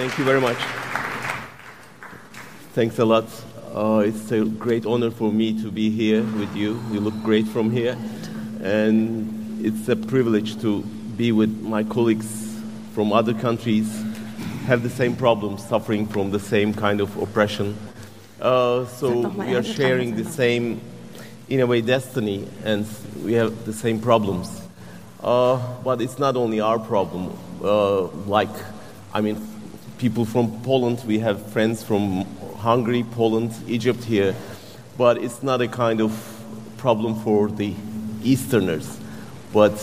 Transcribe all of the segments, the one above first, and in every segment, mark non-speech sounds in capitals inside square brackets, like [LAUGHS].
Thank you. Very much. Thanks a lot. Uh, it's a great honor for me to be here with you. You look great from here. And it's a privilege to be with my colleagues from other countries, have the same problems, suffering from the same kind of oppression. Uh, so we are sharing the same, in a way, destiny, and we have the same problems. Uh, but it's not only our problem. Uh, like, I mean, people from Poland, we have friends from Hungary, Poland, Egypt here, but it's not a kind of problem for the Easterners. But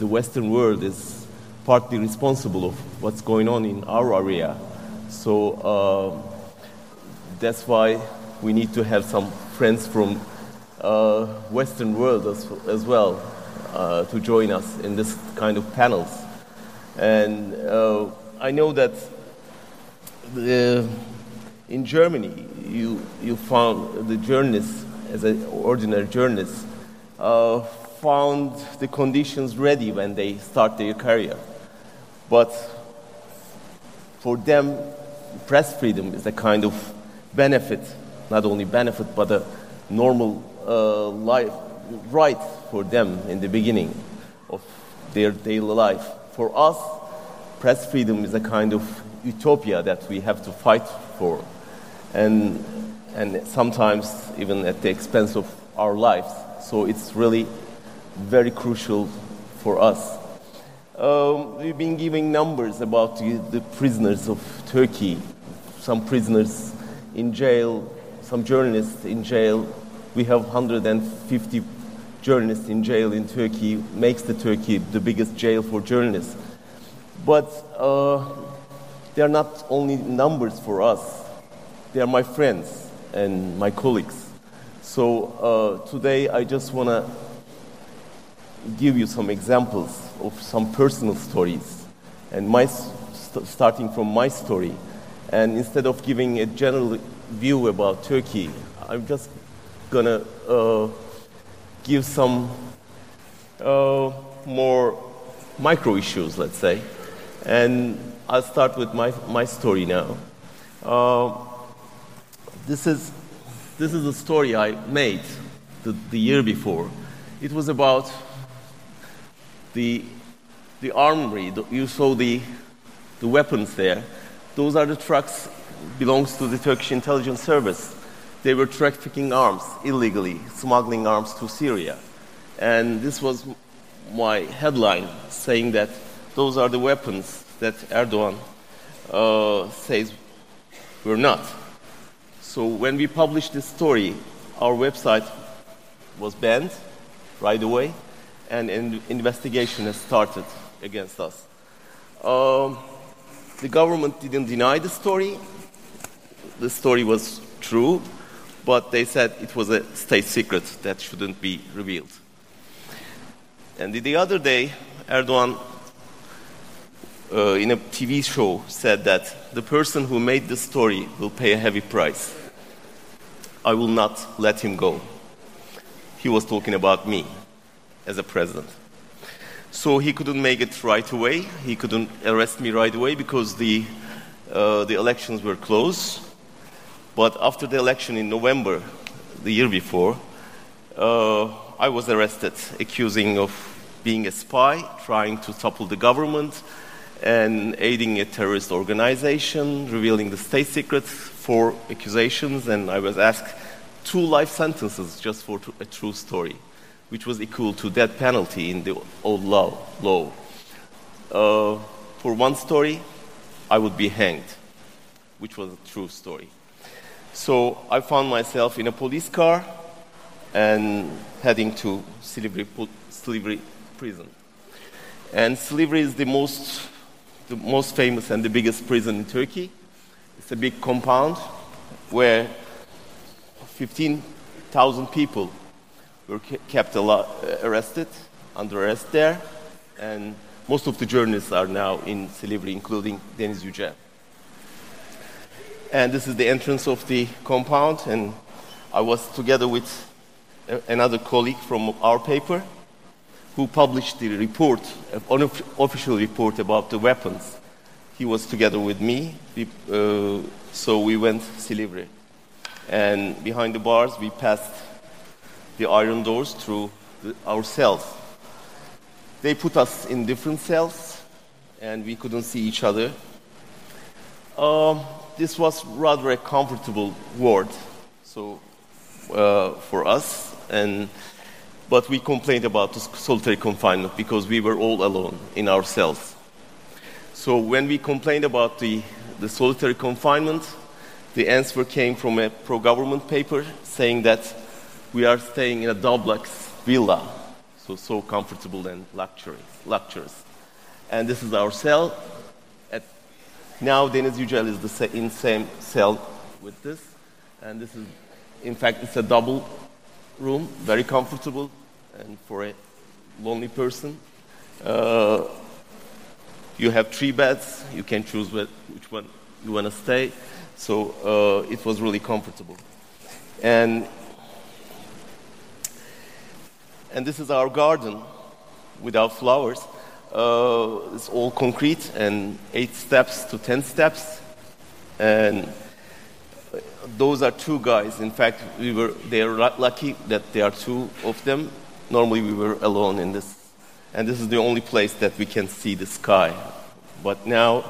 the Western world is partly responsible of what's going on in our area. So uh, that's why we need to have some friends from uh, Western world as, as well uh, to join us in this kind of panels. And uh, I know that the in Germany, you, you found the journalists, as an ordinary journalist, uh, found the conditions ready when they start their career. But for them, press freedom is a kind of benefit, not only benefit, but a normal uh, life, right for them in the beginning of their daily life. For us, press freedom is a kind of utopia that we have to fight for and, and sometimes even at the expense of our lives. So it's really very crucial for us. Um, we've been giving numbers about the, prisoners of Turkey, some prisoners in jail, some journalists in jail. We have 150 journalists in jail in Turkey, makes the Turkey the biggest jail for journalists. But uh, they are not only numbers for us. They are my friends and my colleagues. So uh, today I just want to give you some examples of some personal stories and my st- starting from my story. And instead of giving a general view about Turkey, I'm just gonna uh, give some uh, more micro issues, let's say. And I'll start with my, my story now. Uh, this is, this is a story I made the, the year before. It was about the, the armory. You saw the, the weapons there. Those are the trucks belongs to the Turkish intelligence service. They were trafficking arms illegally, smuggling arms to Syria. And this was my headline saying that those are the weapons that Erdogan uh, says we're not. So when we published this story, our website was banned right away, and an investigation has started against us. Um, the government didn't deny the story. The story was true, but they said it was a state secret that shouldn't be revealed. And the other day, Erdogan, uh, in a TV show, said that the person who made the story will pay a heavy price. I will not let him go. He was talking about me as a president. So he couldn't make it right away. He couldn't arrest me right away because the, uh, the elections were close. But after the election in November, the year before, uh, I was arrested, accusing of being a spy, trying to topple the government, and aiding a terrorist organization, revealing the state secrets, for accusations, and I was asked two life sentences just for a true story, which was equal to death penalty in the old law. law. Uh, for one story, I would be hanged, which was a true story. So I found myself in a police car and heading to Silivri prison. And Silivri is the most the most famous and the biggest prison in Turkey. It's a big compound where 15,000 people were kept uh, arrested, under arrest there, and most of the journalists are now in Silivri, including Deniz Yücel. And this is the entrance of the compound, and I was together with another colleague from our paper who published the report, an official report about the weapons. he was together with me. We, uh, so we went Silivri. And behind the bars, we passed the iron doors through the, our cells. They put us in different cells, and we couldn't see each other. Um, this was rather a comfortable ward, so uh, for us, and but we complained about the solitary confinement because we were all alone in our cells. So when we complained about the, the solitary confinement, the answer came from a pro-government paper saying that we are staying in a duplex villa, so so comfortable and luxurious. luxurious. And this is our cell. At, now Deniz Yücel is the in same cell with this, and this is, in fact, it's a double room, very comfortable, and for a lonely person. Uh, you have three beds. You can choose which one you want to stay. So uh, it was really comfortable. And, and this is our garden without flowers. Uh, it's all concrete and eight steps to ten steps. And those are two guys. In fact, we were, they are lucky that there are two of them normally we were alone in this. And this is the only place that we can see the sky. But now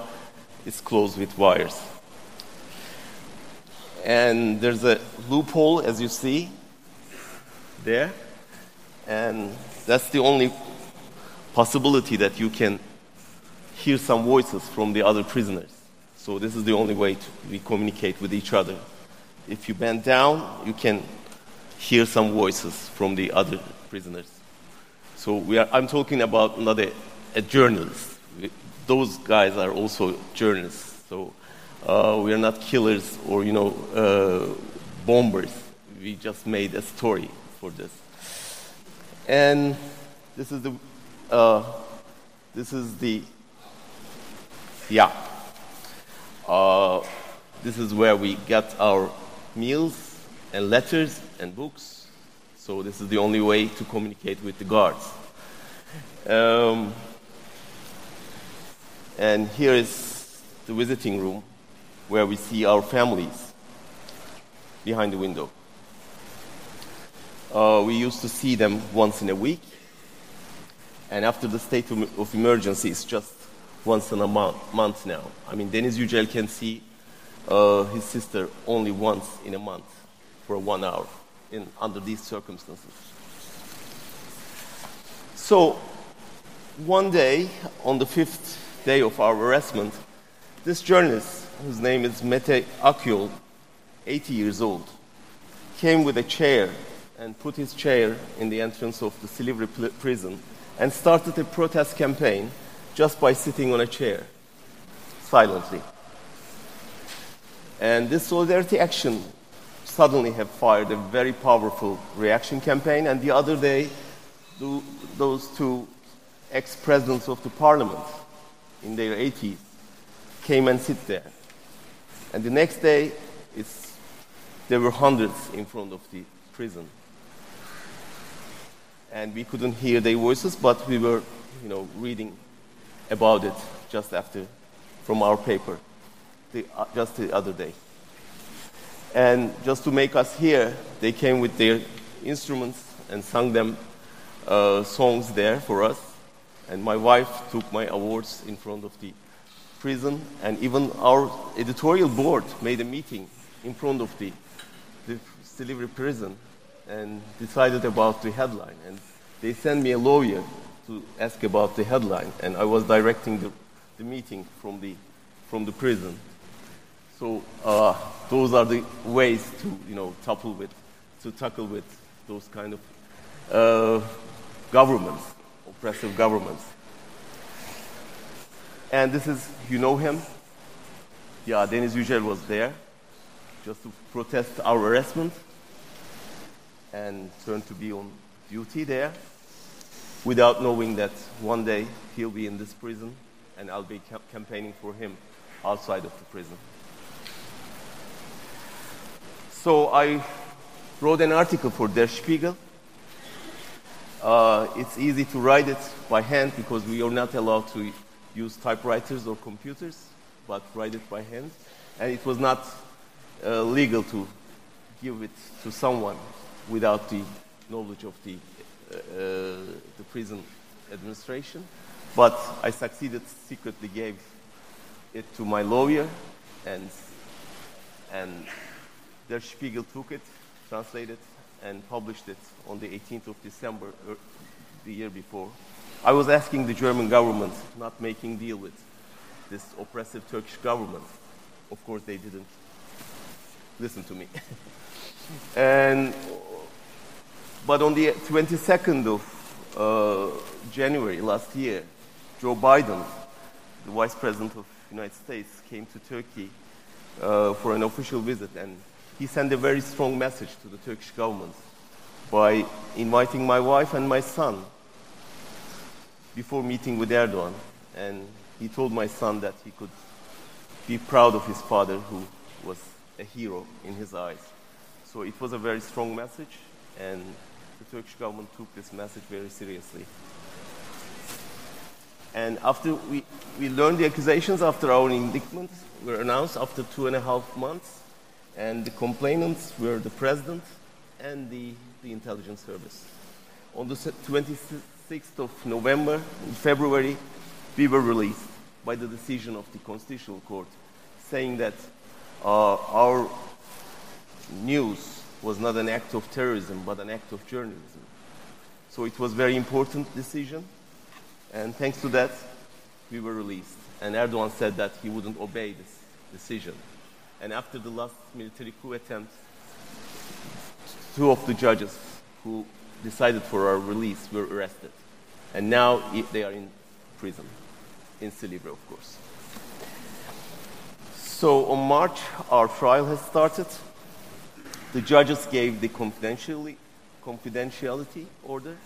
it's closed with wires. And there's a loophole, as you see, there. And that's the only possibility that you can hear some voices from the other prisoners. So this is the only way to, we communicate with each other. If you bend down, you can hear some voices from the other prisoners. So we are, I'm talking about not a, a journalist. We, those guys are also journalists. So uh, we are not killers or you know uh, bombers. We just made a story for this. And this is the uh, this is the yeah. Uh, this is where we get our meals and letters and books so this is the only way to communicate with the guards. Um, and here is the visiting room where we see our families behind the window. Uh, we used to see them once in a week, and after the state of emergency, it's just once in a month, month now. I mean, Deniz Yücel can see uh, his sister only once in a month for one hour in, under these circumstances. So, one day, on the fifth day of our arrestment, this journalist, whose name is Mete Akyol, 80 years old, came with a chair and put his chair in the entrance of the Silivri prison and started a protest campaign just by sitting on a chair, silently. And this solidarity action suddenly have fired a very powerful reaction campaign. And the other day, those two ex presidents of the parliament in their 80s came and sit there. And the next day, there were hundreds in front of the prison. And we couldn't hear their voices, but we were, you know, reading about it just after from our paper, the, uh, just the other day. And just to make us hear, they came with their instruments and sang them uh, songs there for us. And my wife took my awards in front of the prison, and even our editorial board made a meeting in front of the, the prison and decided about the headline. And they sent me a lawyer to ask about the headline, and I was directing the, the meeting from the, from the prison. So uh, those are the ways to, you know, tackle with, to tackle with those kind of uh, governments, oppressive governments. And this is, you know him. Yeah, Deniz Yücel was there just to protest our arrestment and turned to be on duty there without knowing that one day he'll be in this prison and I'll be campaigning for him outside of the prison. So I wrote an article for Der Spiegel. Uh, it's easy to write it by hand because we are not allowed to use typewriters or computers. but write it by hand. And it was not uh, legal to give it to someone without the knowledge of the, uh, the prison administration. But I succeeded, secretly gave it to my lawyer, and, and Der Spiegel took it, translated, and published it on the 18th of December, er, the year before. I was asking the German government not making deal with this oppressive Turkish government. Of course, they didn't listen to me. [LAUGHS] and, but on the 22nd of uh, January last year, Joe Biden, the Vice President of the United States, came to Turkey uh, for an official visit, and he sent a very strong message to the Turkish government by inviting my wife and my son before meeting with Erdogan. And he told my son that he could be proud of his father, who was a hero in his eyes. So it was a very strong message, and the Turkish government took this message very seriously. And after we, we learned the accusations after our indictment were announced after two and a half months, and the complainants were the president and the, the intelligence service. On the 26th of November, in February, we were released by the decision of the Constitutional Court, saying that uh, our news was not an act of terrorism, but an act of journalism. So it was a very important decision, and thanks to that, we were released. And Erdogan said that he wouldn't obey this decision. And after the last military coup attempt, two of the judges who decided for our release were arrested. And now they are in prison, in Silivri, of course. So on March, our trial has started. The judges gave the confidentiality, confidentiality order,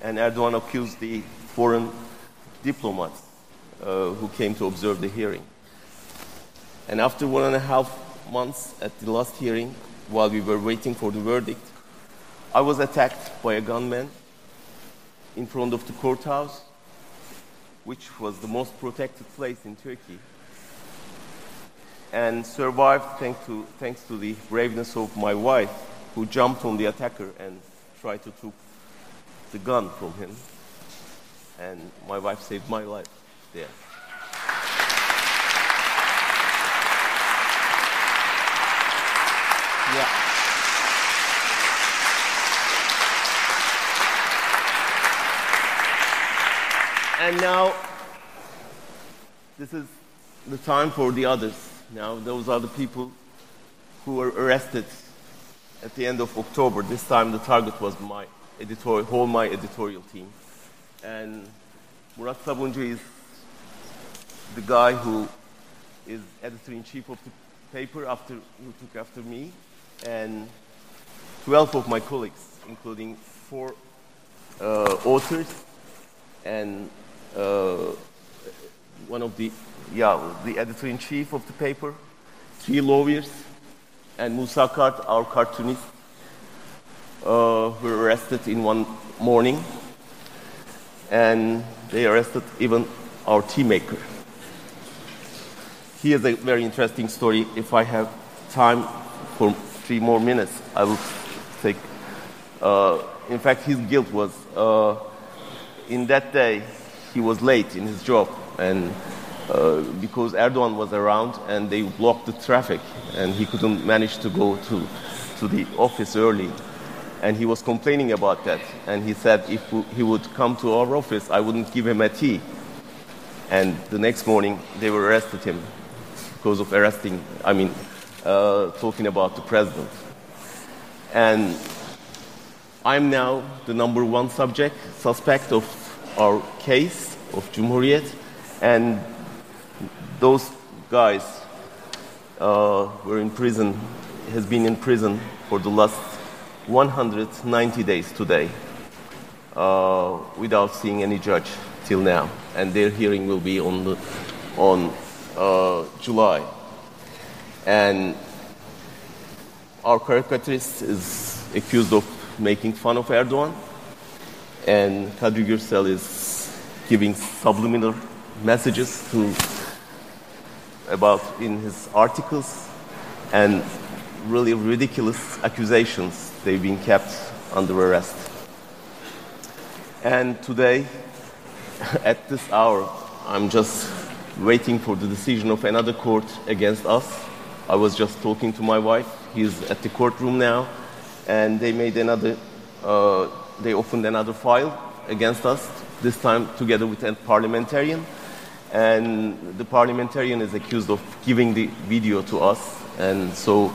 and Erdogan accused the foreign diplomats uh, who came to observe the hearing. And after one and a half months at the last hearing, while we were waiting for the verdict, I was attacked by a gunman in front of the courthouse, which was the most protected place in Turkey and survived thanks to, thanks to the braveness of my wife, who jumped on the attacker and tried to take the gun from him. And my wife saved my life there. Yeah. And now, this is the time for the others. Now, those are the people who were arrested at the end of October. This time, the target was my editorial, whole my editorial team. And Murat Sabuncu is the guy who is editor in chief of the paper after who took after me, and 12 of my colleagues, including four uh, authors and uh, one of the yeah, the editor in chief of the paper, three lawyers, and Musa Kart, our cartoonist, uh, were arrested in one morning. And they arrested even our tea maker. Here's a very interesting story. If I have time for three more minutes, I will take. Uh, in fact, his guilt was uh, in that day he was late in his job and uh, because Erdogan was around and they blocked the traffic and he couldn't manage to go to, to the office early. And he was complaining about that. And he said if he would come to our office, I wouldn't give him a tea. And the next morning, they were arrested him because of arresting, I mean, uh, talking about the president. And I'm now the number one subject, suspect of our case of Cumhuriyet. And those guys uh, were in prison, has been in prison for the last 190 days today uh, without seeing any judge till now. And their hearing will be on, the, on uh, July. And our caricaturist is accused of making fun of Erdogan. And Kadri Gürsel is giving subliminal messages to about in his articles and really ridiculous accusations. They've been kept under arrest. And today, [LAUGHS] at this hour, I'm just waiting for the decision of another court against us. I was just talking to my wife. He's at the courtroom now, and they made another, uh, they opened another file against us, this time together with a parliamentarian. And the parliamentarian is accused of giving the video to us. And so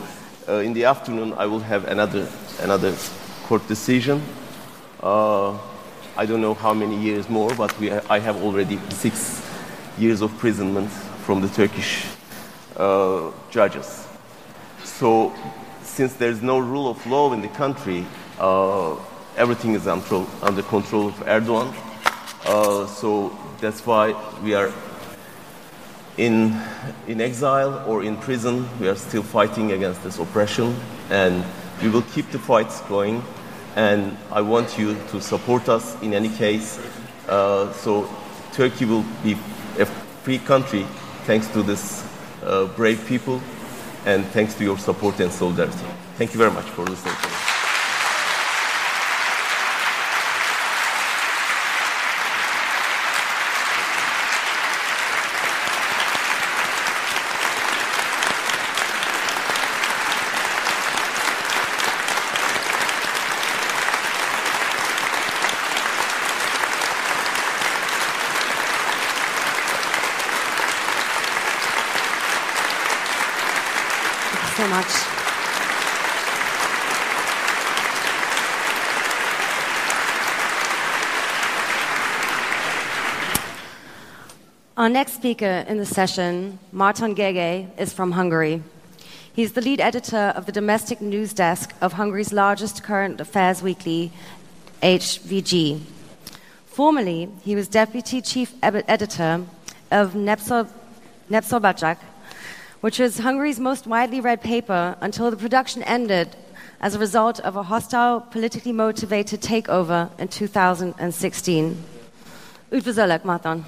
uh, in the afternoon, I will have another, another court decision. Uh, I don't know how many years more, but we, I have already six years of imprisonment from the Turkish uh, judges. So, since there's no rule of law in the country, uh, everything is under, under control of Erdogan. Uh, so that's why we are in, in exile or in prison. We are still fighting against this oppression, and we will keep the fights going and I want you to support us in any case. Uh, so Turkey will be a free country thanks to this Uh, brave people and thanks to your support and solidarity. Thank you very much for listening much. Our next speaker in the session, Márton Gergely, is from Hungary. He's the lead editor of the domestic news desk of Hungary's largest current affairs weekly, HVG. Formerly, he was deputy chief editor of Népszabadság, which was Hungary's most widely read paper until the production ended as a result of a hostile, politically motivated takeover in 2016. Üdvözöllek, Marton!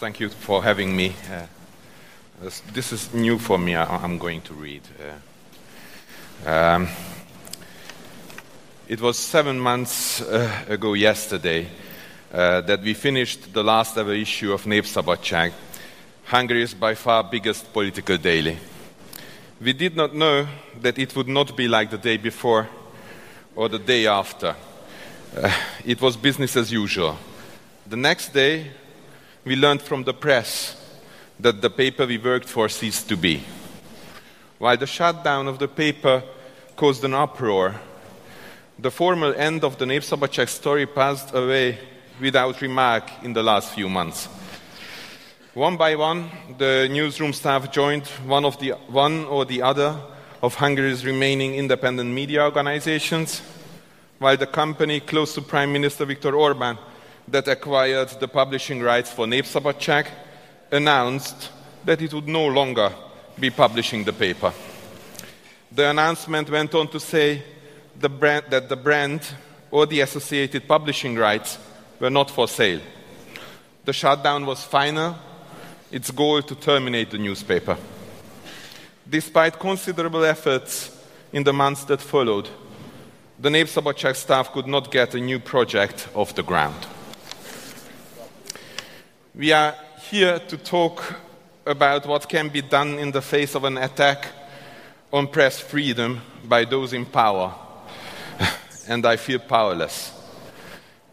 Thank you for having me. Uh, this, this, is new for me. I, am going to read. Uh, um, it was seven months uh, ago yesterday uh, that we finished the last ever issue of Népszabadság, Hungary's by far biggest political daily. We did not know that it would not be like the day before or the day after. Uh, it was business as usual. The next day, we learned from the press that the paper we worked for ceased to be. While the shutdown of the paper caused an uproar, the formal end of the Népszabadság story passed away without remark in the last few months. One by one, the newsroom staff joined one, of the, one or the other of Hungary's remaining independent media organizations, while the company close to Prime Minister Viktor Orban that acquired the publishing rights for Népszabadság announced that it would no longer be publishing the paper. The announcement went on to say the brand, that the brand or the associated publishing rights were not for sale. The shutdown was final, its goal to terminate the newspaper. Despite considerable efforts in the months that followed, the Népszabadság staff could not get a new project off the ground. We are here to talk about what can be done in the face of an attack on press freedom by those in power, [LAUGHS] and I feel powerless.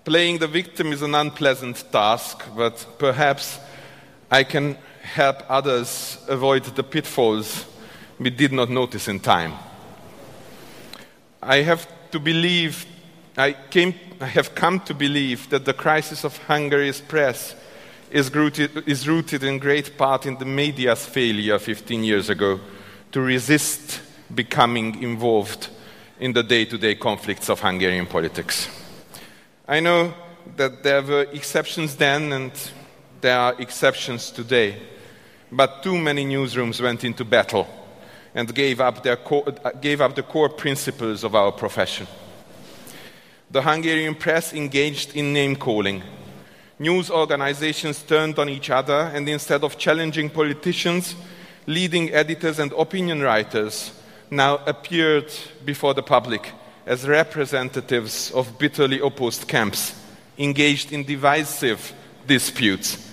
Playing the victim is an unpleasant task, but perhaps I can help others avoid the pitfalls we did not notice in time. I have to believe, I, came, I have come to believe that the crisis of Hungary's press is rooted, is rooted in great part in the media's failure 15 years ago to resist becoming involved in the day to day conflicts of Hungarian politics. I know that there were exceptions then and there are exceptions today, but too many newsrooms went into battle and gave up, their gave up the core principles of our profession. The Hungarian press engaged in name calling. News organizations turned on each other, and instead of challenging politicians, leading editors and opinion writers now appeared before the public as representatives of bitterly opposed camps, engaged in divisive disputes,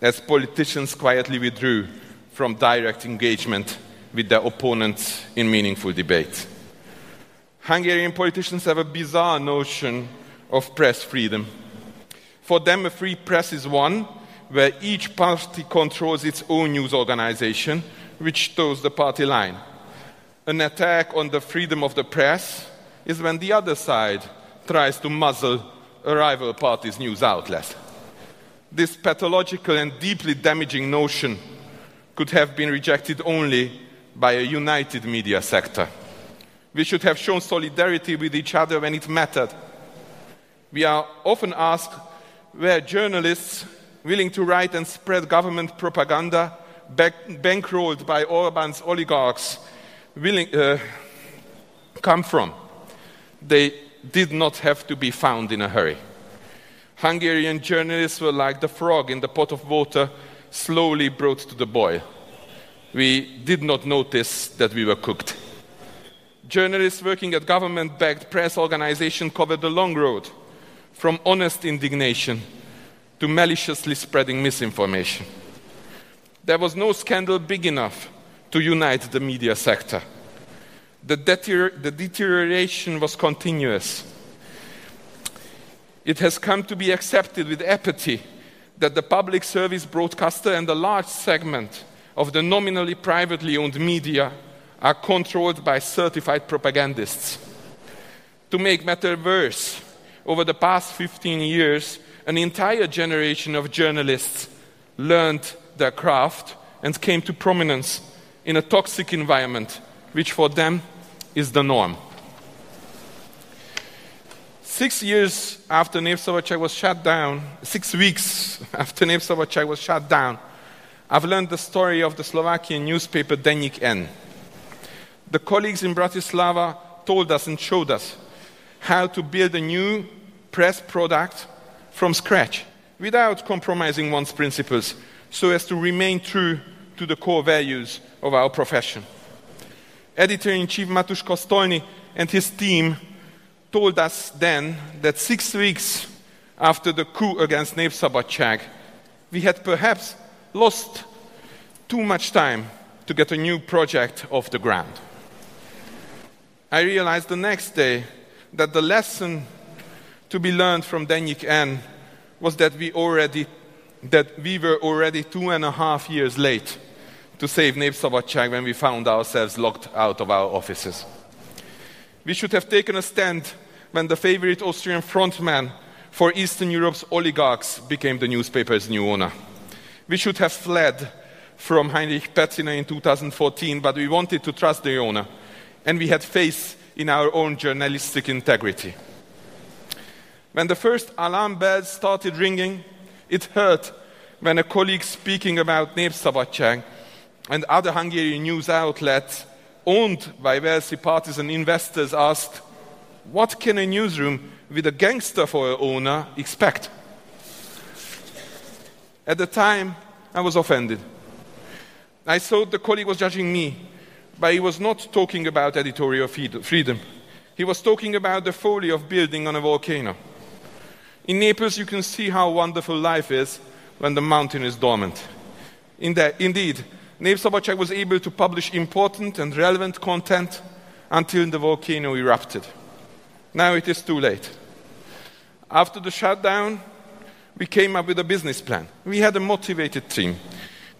as politicians quietly withdrew from direct engagement with their opponents in meaningful debate. Hungarian politicians have a bizarre notion of press freedom. For them, a free press is one where each party controls its own news organization, which toes the party line. An attack on the freedom of the press is when the other side tries to muzzle a rival party's news outlet. This pathological and deeply damaging notion could have been rejected only by a united media sector. We should have shown solidarity with each other when it mattered. We are often asked were journalists willing to write and spread government propaganda back, bankrolled by Orban's oligarchs willing, uh, come from. They did not have to be found in a hurry. Hungarian journalists were like the frog in the pot of water slowly brought to the boil. We did not notice that we were cooked. Journalists working at government backed press organizations covered the long road from honest indignation to maliciously spreading misinformation. There was no scandal big enough to unite the media sector. The, deter- the deterioration was continuous. It has come to be accepted with apathy that the public service broadcaster and a large segment of the nominally privately owned media are controlled by certified propagandists. To make matters worse, over the past 15 years, an entire generation of journalists learned their craft and came to prominence in a toxic environment, which for them is the norm. Six years after Népszabadság was shut down, six weeks [LAUGHS] after Népszabadság was shut down, I've learned the story of the Slovakian newspaper Denník N. The colleagues in Bratislava told us and showed us how to build a new press product from scratch without compromising one's principles so as to remain true to the core values of our profession. Editor in chief Matúš Kostolný and his team told us then that six weeks after the coup against Népszabadság, we had perhaps lost too much time to get a new project off the ground. I realized the next day that the lesson to be learned from Denník N was that we already that we were already two and a half years late to save Népszabadság when we found ourselves locked out of our offices. We should have taken a stand when the favorite Austrian frontman for Eastern Europe's oligarchs became the newspaper's new owner. We should have fled from Heinrich Pecina in 2014, but we wanted to trust the owner, and we had faith in our own journalistic integrity. When the first alarm bells started ringing, it hurt when a colleague speaking about Népszabadság and other Hungarian news outlets owned by wealthy partisan investors asked, What can a newsroom with a gangster for an owner expect? At the time, I was offended. I thought the colleague was judging me, but he was not talking about editorial freedom. He was talking about the folly of building on a volcano. In Naples, you can see how wonderful life is when the mountain is dormant. In indeed, Népszabadság was able to publish important and relevant content until the volcano erupted. Now it is too late. After the shutdown, we came up with a business plan. We had a motivated team,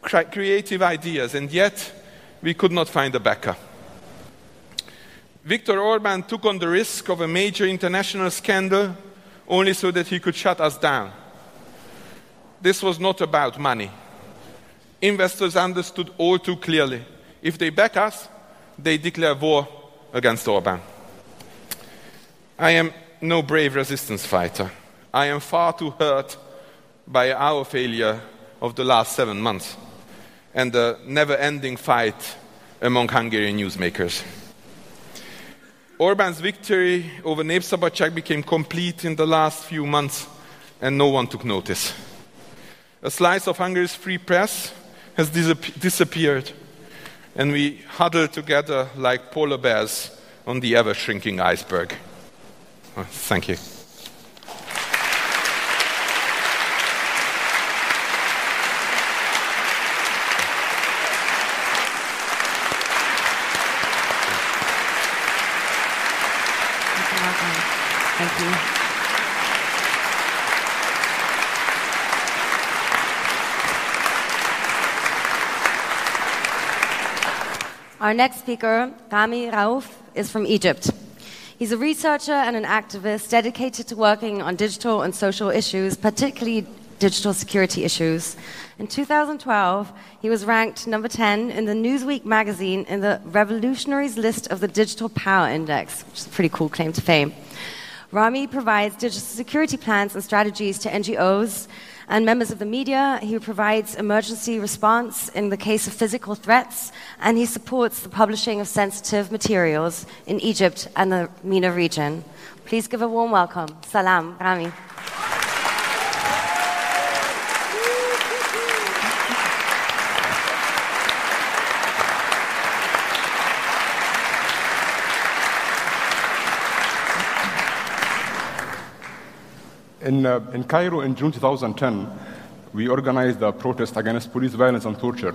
creative ideas, and yet we could not find a backer. Viktor Orban took on the risk of a major international scandal only so that he could shut us down. This was not about money. Investors understood all too clearly. If they back us, they declare war against Orban. I am no brave resistance fighter. I am far too hurt by our failure of the last seven months and the never ending fight among Hungarian newsmakers. Orban's victory over Népszabadság became complete in the last few months, and no one took notice. A slice of Hungary's free press has disap- disappeared, and we huddle together like polar bears on the ever shrinking iceberg. Thank you. Our next speaker, Ramy Raoof, is from Egypt. He's a researcher and an activist dedicated to working on digital and social issues, particularly digital security issues. In 2012, he was ranked number 10 in the Newsweek magazine in the Revolutionaries list of the Digital Power Index, which is a pretty cool claim to fame. Ramy provides digital security plans and strategies to NGOs and members of the media. He provides emergency response in the case of physical threats, and he supports the publishing of sensitive materials in Egypt and the MENA region. Please give a warm welcome. Salam, Ramy. In, uh, in Cairo in June 2010, we organized a protest against police violence and torture.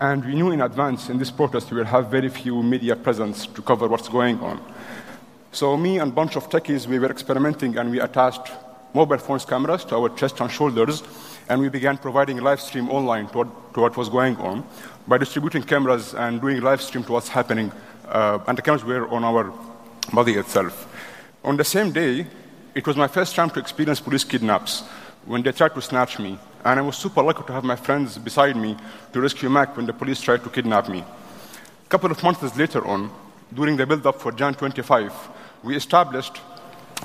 And we knew in advance in this protest we will have very few media presence to cover what's going on. So me and a bunch of techies, we were experimenting and we attached mobile phones cameras to our chest and shoulders, and we began providing live stream online to what, to what was going on by distributing cameras and doing live stream to what's happening, uh, and the cameras were on our body itself. On the same day, it was my first time to experience police kidnaps when they tried to snatch me, and I was super lucky to have my friends beside me to rescue Mac when the police tried to kidnap me. A couple of months later on, during the build-up for Jan 25, we established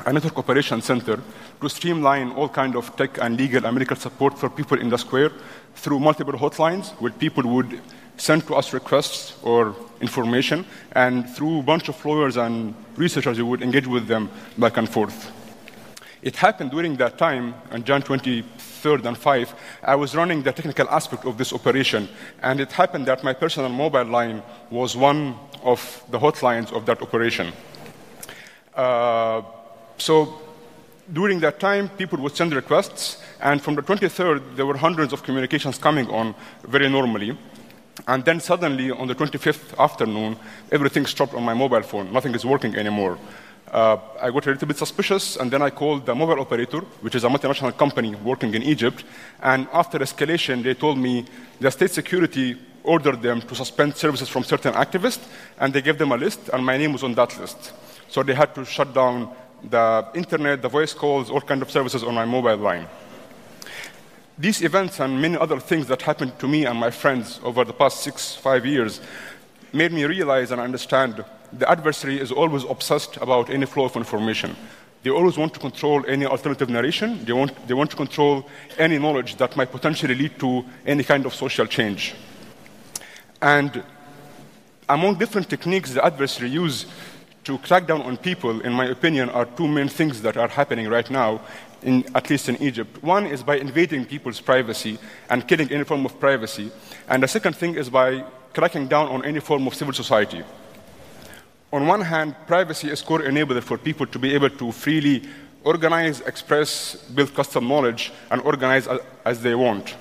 a network operations center to streamline all kind of tech and legal and medical support for people in the square through multiple hotlines where people would send to us requests or information, and through a bunch of lawyers and researchers, we would engage with them back and forth. It happened during that time, on Jan 23rd and 5, I was running the technical aspect of this operation, and it happened that my personal mobile line was one of the hotlines of that operation. Uh, so during that time, people would send requests, and from the 23rd, there were hundreds of communications coming on very normally. And then suddenly, on the 25th afternoon, everything stopped on my mobile phone. Nothing is working anymore. Uh, I got a little bit suspicious, and then I called the mobile operator, which is a multinational company working in Egypt. And after escalation, they told me the state security ordered them to suspend services from certain activists, and they gave them a list, and my name was on that list. So they had to shut down the internet, the voice calls, all kinds of services on my mobile line. These events and many other things that happened to me and my friends over the past six, five years made me realize and understand the adversary is always obsessed about any flow of information. They always want to control any alternative narration. They want, they want to control any knowledge that might potentially lead to any kind of social change. And among different techniques the adversary use to crack down on people, in my opinion, are two main things that are happening right now, in, at least in Egypt. One is by invading people's privacy and killing any form of privacy. And the second thing is by cracking down on any form of civil society on one hand, privacy is core enabler for people to be able to freely organize, express, build custom knowledge, and organize as they want.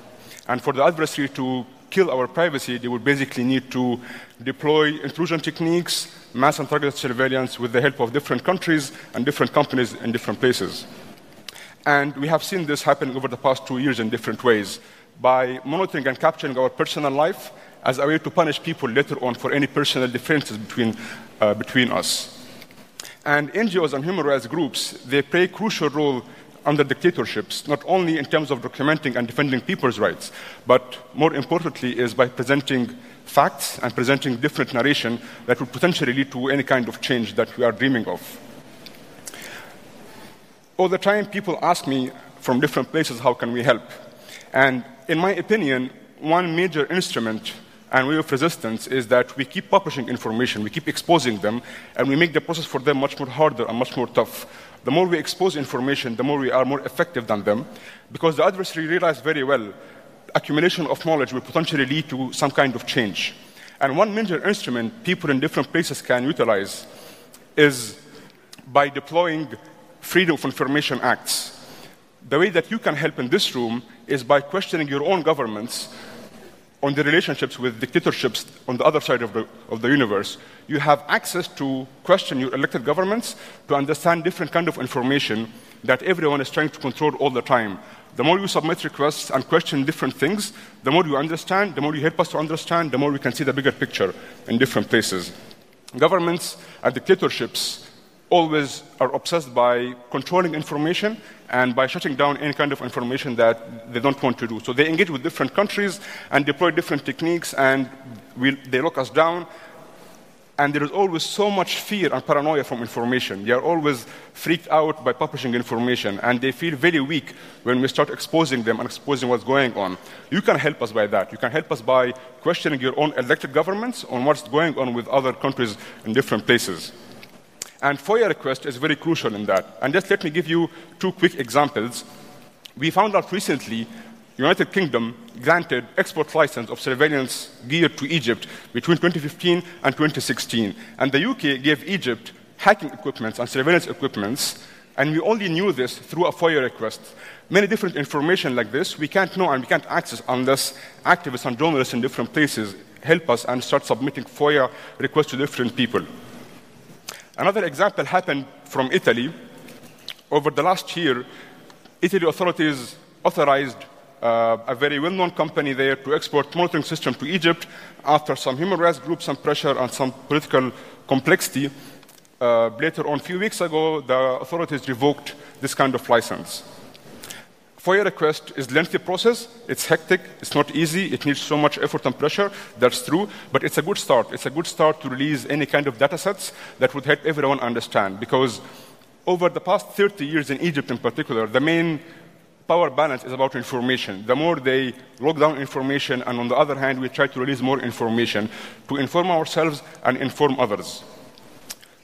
And for the adversary to kill our privacy, they would basically need to deploy intrusion techniques, mass and targeted surveillance with the help of different countries and different companies in different places. And we have seen this happening over the past two years in different ways by monitoring and capturing our personal life as a way to punish people later on for any personal differences between, uh, between us. And NGOs and human rights groups, they play a crucial role under dictatorships, not only in terms of documenting and defending people's rights, but more importantly is by presenting facts and presenting different narration that would potentially lead to any kind of change that we are dreaming of. All the time people ask me from different places, how can we help? And in my opinion, one major instrument and way of resistance is that we keep publishing information, we keep exposing them, and we make the process for them much more harder and much more tough. The more we expose information, the more we are more effective than them, because the adversary realizes very well accumulation of knowledge will potentially lead to some kind of change. And one major instrument people in different places can utilize is by deploying Freedom of Information Acts. The way that you can help in this room is by questioning your own governments on the relationships with dictatorships on the other side of the, of the universe, you have access to question your elected governments to understand different kind of information that everyone is trying to control all the time. The more you submit requests and question different things, the more you understand, the more you help us to understand, the more we can see the bigger picture in different places. Governments and dictatorships always are obsessed by controlling information and by shutting down any kind of information that they don't want to do. So they engage with different countries and deploy different techniques, and we, they lock us down. And there is always so much fear and paranoia from information. They are always freaked out by publishing information, and they feel very weak when we start exposing them and exposing what's going on. You can help us by that. You can help us by questioning your own elected governments on what's going on with other countries in different places. And FOIA request is very crucial in that. And just let me give you two quick examples. We found out recently United Kingdom granted export license of surveillance gear to Egypt between 2015 and 2016. And the UK gave Egypt hacking equipment and surveillance equipment, and we only knew this through a FOIA request. Many different information like this we can't know and we can't access unless activists and journalists in different places help us and start submitting FOIA requests to different people. Another example happened from Italy. Over the last year, Italy authorities authorized uh, a very well-known company there to export monitoring system to Egypt after some human rights groups, some pressure, and some political complexity. Uh, later on, a few weeks ago, the authorities revoked this kind of license. FOIA request is lengthy process. It's hectic. It's not easy. It needs so much effort and pressure. That's true. But it's a good start. It's a good start to release any kind of data sets that would help everyone understand. Because over the past 30 years in Egypt in particular, the main power balance is about information. The more they lock down information, and on the other hand, we try to release more information to inform ourselves and inform others.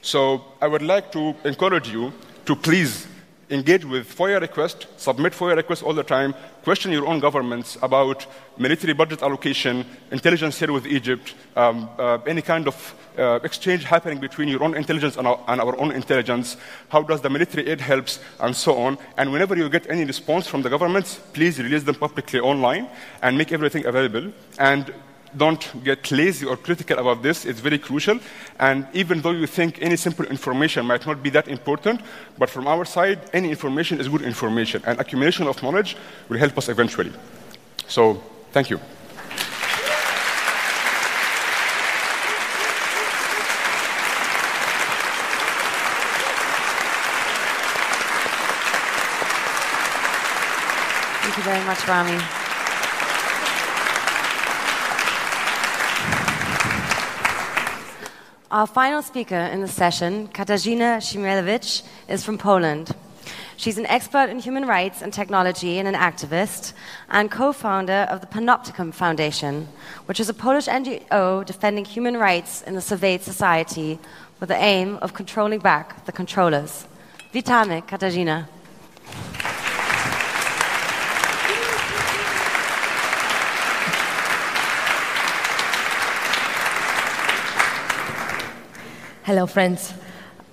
So I would like to encourage you to please engage with FOIA requests, submit FOIA requests all the time, question your own governments about military budget allocation, intelligence here with Egypt, um, uh, any kind of uh, exchange happening between your own intelligence and our, and our, own intelligence, how does the military aid helps, and so on. And whenever you get any response from the governments, please release them publicly online and make everything available. And don't get lazy or critical about this. It's very crucial. And even though you think any simple information might not be that important, but from our side, any information is good information. And accumulation of knowledge will help us eventually. So, thank you. Thank you very much, Ramy. Our final speaker in the session, Katarzyna Szymielewicz, is from Poland. She's an expert in human rights and technology and an activist, and co founder of the Panoptykon Foundation, which is a Polish NGO defending human rights in the Soviet society with the aim of controlling back the controllers. Witamy, Katarzyna. Hello, friends.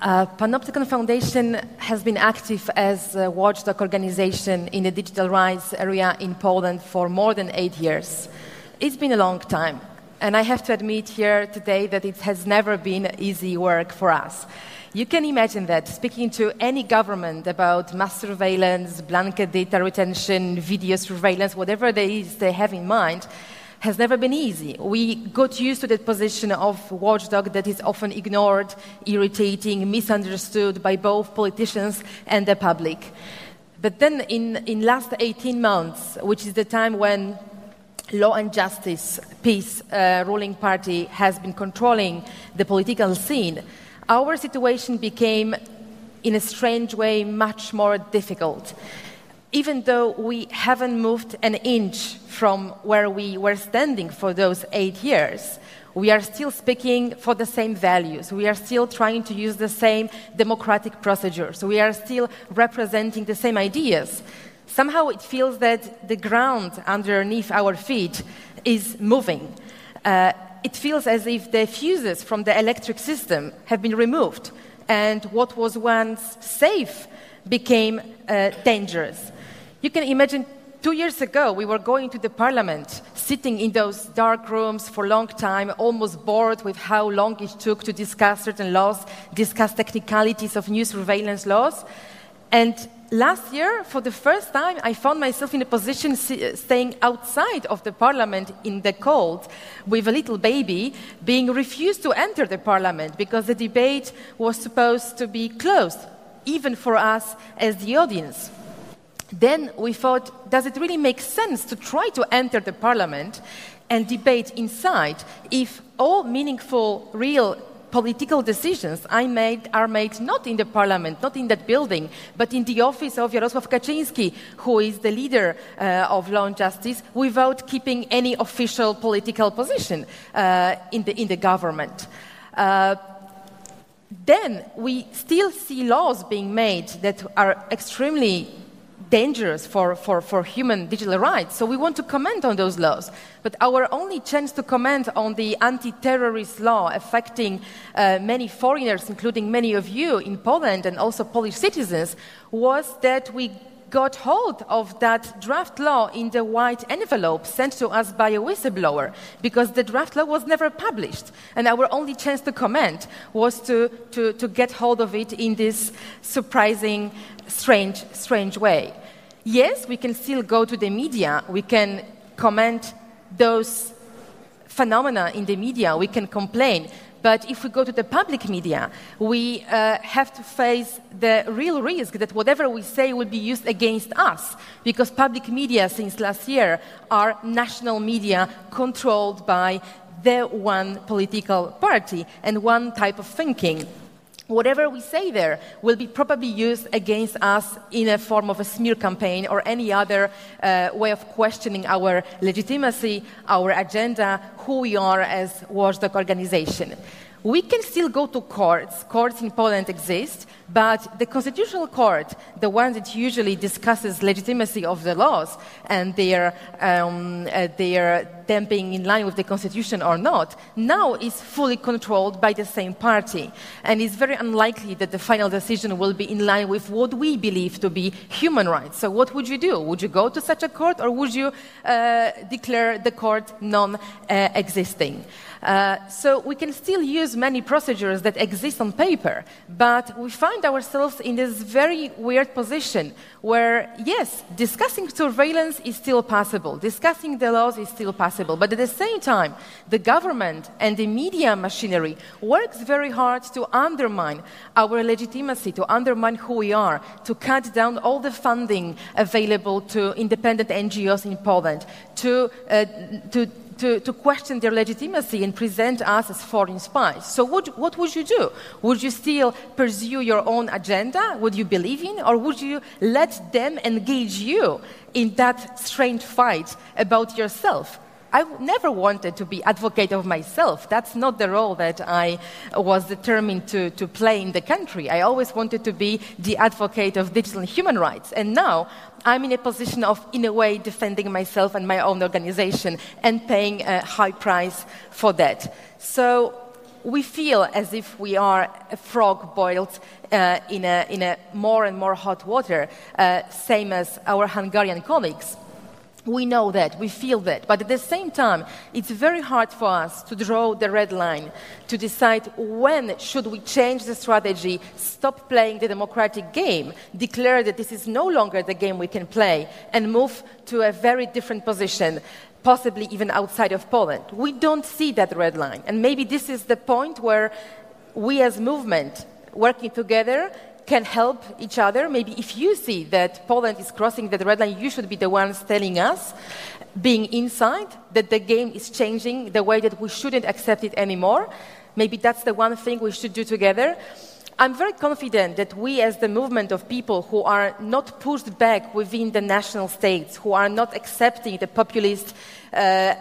Uh, Panoptykon Foundation has been active as a watchdog organization in the digital rights area in Poland for more than eight years. It's been a long time, and I have to admit here today that it has never been easy work for us. You can imagine that speaking to any government about mass surveillance, blanket data retention, video surveillance, whatever it is they have in mind, has never been easy. We got used to that position of watchdog that is often ignored, irritating, misunderstood by both politicians and the public. But then in, in last 18 months, which is the time when law and justice, PiS uh, ruling party has been controlling the political scene, our situation became, in a strange way, much more difficult. Even though we haven't moved an inch from where we were standing for those eight years, we are still speaking for the same values. We are still trying to use the same democratic procedures. We are still representing the same ideas. Somehow it feels that the ground underneath our feet is moving. Uh, it feels as if the fuses from the electric system have been removed, and what was once safe became uh, dangerous. You can imagine two years ago, we were going to the parliament, sitting in those dark rooms for a long time, almost bored with how long it took to discuss certain laws, discuss technicalities of new surveillance laws. And last year, for the first time, I found myself in a position staying outside of the parliament in the cold with a little baby, being refused to enter the parliament because the debate was supposed to be closed, even for us as the audience then we thought, does it really make sense to try to enter the parliament and debate inside if all meaningful, real political decisions I made are made not in the parliament, not in that building, but in the office of Jarosław Kaczynski, who is the leader uh, of law and justice, without keeping any official political position uh, in, the, in the government. Uh, then we still see laws being made that are extremely dangerous for, for, for human digital rights. So we want to comment on those laws. But our only chance to comment on the anti terrorist law affecting uh, many foreigners, including many of you in Poland and also Polish citizens, was that we got hold of that draft law in the white envelope sent to us by a whistleblower because the draft law was never published. And our only chance to comment was to, to, to get hold of it in this surprising strange, strange way. Yes, we can still go to the media, we can comment those phenomena in the media, we can complain. But if we go to the public media, we uh, have to face the real risk that whatever we say will be used against us. Because public media, since last year, are national media controlled by the one political party and one type of thinking whatever we say there will be probably used against us in a form of a smear campaign or any other uh, way of questioning our legitimacy, our agenda, who we are as watchdog organization. We can still go to courts. Courts in Poland exist, but the Constitutional Court, the one that usually discusses legitimacy of the laws and their, um, uh, their them being in line with the Constitution or not, now is fully controlled by the same party. And it's very unlikely that the final decision will be in line with what we believe to be human rights. So, what would you do? Would you go to such a court or would you uh, declare the court non existing? Uh, so we can still use many procedures that exist on paper, but we find ourselves in this very weird position where, yes, discussing surveillance is still possible, discussing the laws is still possible, but at the same time, the government and the media machinery works very hard to undermine our legitimacy, to undermine who we are, to cut down all the funding available to independent NGOs in Poland, to, uh, to to, to, question their legitimacy and present us as foreign spies. So, would, what would you do? Would you still pursue your own agenda? Would you believe in? Or would you let them engage you in that strange fight about yourself? I never wanted to be advocate of myself. That's not the role that I was determined to, to play in the country. I always wanted to be the advocate of digital human rights. And now I'm in a position of, in a way, defending myself and my own organization and paying a high price for that. So we feel as if we are a frog boiled uh, in, a, in, a, more and more hot water, uh, same as our Hungarian colleagues we know that, we feel that. But at the same time, it's very hard for us to draw the red line, to decide when should we change the strategy, stop playing the democratic game, declare that this is no longer the game we can play, and move to a very different position, possibly even outside of Poland. We don't see that red line. And maybe this is the point where we as movement, working together, can help each other. Maybe if you see that Poland is crossing that red line, you should be the ones telling us, being inside, that the game is changing the way that we shouldn't accept it anymore. Maybe that's the one thing we should do together. I'm very confident that we, as the movement of people who are not pushed back within the national states, who are not accepting the populist uh,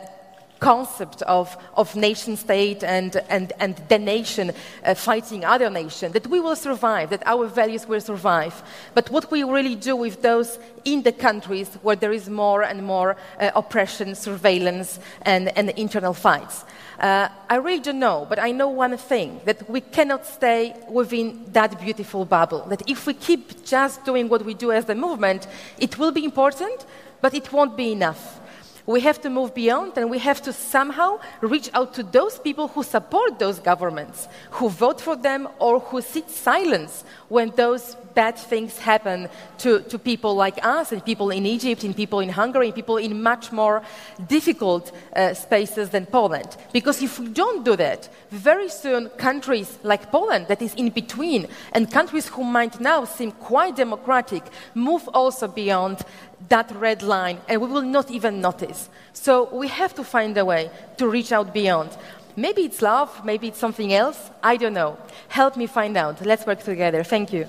concept of, of nation state and, and, and the nation uh, fighting other nation, that we will survive, that our values will survive. But what we really do with those in the countries where there is more and more uh, oppression, surveillance, and, and internal fights. Uh, I really don't know, but I know one thing that we cannot stay within that beautiful bubble. That if we keep just doing what we do as the movement, it will be important, but it won't be enough. We have to move beyond and we have to somehow reach out to those people who support those governments, who vote for them or who sit silent when those bad things happen to, to people like us and people in Egypt, and people in Hungary, and people in much more difficult uh, spaces than Poland. Because if we don't do that, very soon countries like Poland, that is in between, and countries who might now seem quite democratic, move also beyond that red line, and we will not even notice. So we have to find a way to reach out beyond. Maybe it's love, maybe it's something else, I don't know. Help me find out. Let's work together. Thank you.